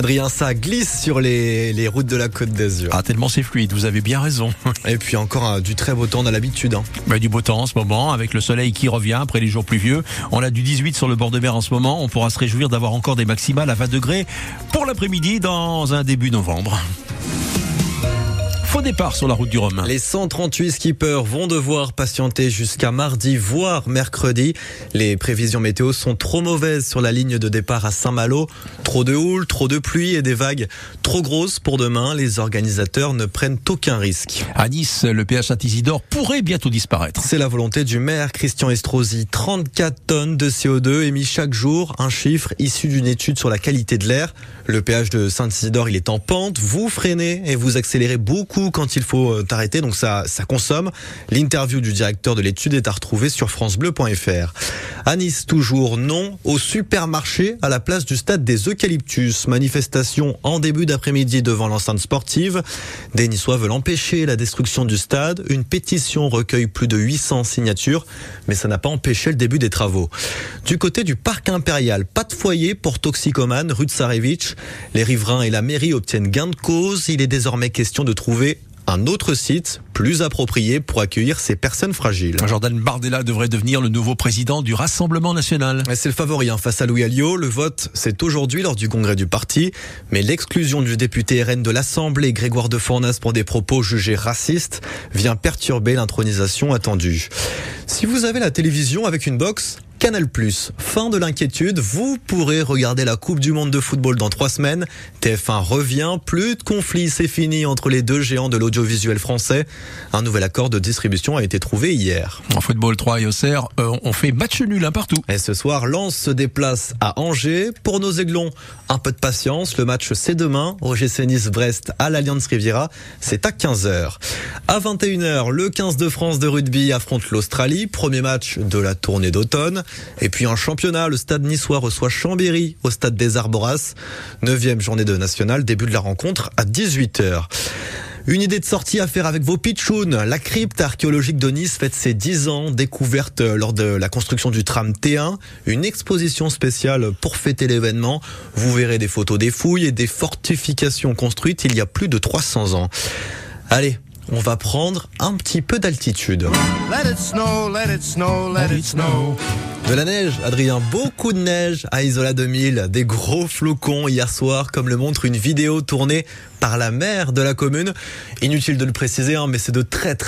Adrien, ça glisse sur les, les routes de la Côte d'Azur. Ah, tellement c'est fluide, vous avez bien raison. Et puis encore euh, du très beau temps, on a l'habitude. Hein. Bah, du beau temps en ce moment, avec le soleil qui revient après les jours pluvieux. On a du 18 sur le bord de mer en ce moment. On pourra se réjouir d'avoir encore des maximales à 20 degrés pour l'après-midi dans un début novembre. Faux départ sur la route du Rhum. Les 138 skippers vont devoir patienter jusqu'à mardi, voire mercredi. Les prévisions météo sont trop mauvaises sur la ligne de départ à Saint-Malo. Trop de houle, trop de pluie et des vagues trop grosses pour demain. Les organisateurs ne prennent aucun risque. À Nice, le péage Saint-Isidore pourrait bientôt disparaître. C'est la volonté du maire Christian Estrosi. 34 tonnes de CO2 émis chaque jour, un chiffre issu d'une étude sur la qualité de l'air. Le péage de Saint-Isidore, il est en pente. Vous freinez et vous accélérez beaucoup quand il faut euh, t'arrêter, donc ça, consomme. L'interview du directeur de l'étude est à retrouver sur francebleu.fr. À Nice, toujours non au supermarché à la place du stade des Eucalyptus. Manifestation en début d'après-midi devant l'enceinte sportive. Des Niçois veulent empêcher la destruction du stade. Une pétition recueille plus de 800 signatures, mais ça n'a pas empêché le début des travaux. Du côté du parc impérial, pas de foyer pour toxicomanes rue de. Les riverains et la mairie obtiennent gain de cause. Il est désormais question de trouver un autre site plus approprié pour accueillir ces personnes fragiles. Jordan Bardella devrait devenir le nouveau président du Rassemblement national. C'est le favori hein, face à Louis Alliot. Le vote, c'est aujourd'hui lors du congrès du parti. Mais l'exclusion du député RN de l'Assemblée, Grégoire de Fournas, pour des propos jugés racistes, vient perturber l'intronisation attendue. Si vous avez la télévision avec une box, Canal+. Fin de l'inquiétude, vous pourrez regarder la Coupe du Monde de football dans trois semaines. TF1 revient, plus de conflit, c'est fini entre les deux géants de l'audiovisuel français. Un nouvel accord de distribution a été trouvé hier. En football 3 et Auxerre, euh, on fait match nul un partout. Et ce soir, Lens se déplace à Angers. Pour nos aiglons, un peu de patience, le match c'est demain. Roger Nice Brest à l'Alliance Riviera, c'est à 15h. À 21h, le 15 de France de rugby affronte l'Australie, premier match de la tournée d'automne. Et puis en championnat, le stade niçois reçoit Chambéry au stade des Arboras. Neuvième journée de national, début de la rencontre à 18h. Une idée de sortie à faire avec vos pitchouns. La crypte archéologique de Nice fête ses 10 ans, découverte lors de la construction du tram T1. Une exposition spéciale pour fêter l'événement. Vous verrez des photos des fouilles et des fortifications construites il y a plus de 300 ans. Allez, on va prendre un petit peu d'altitude. De la neige, Adrien, beaucoup de neige à Isola 2000, des gros flocons hier soir, comme le montre une vidéo tournée par la maire de la commune. Inutile de le préciser, hein, mais c'est de très très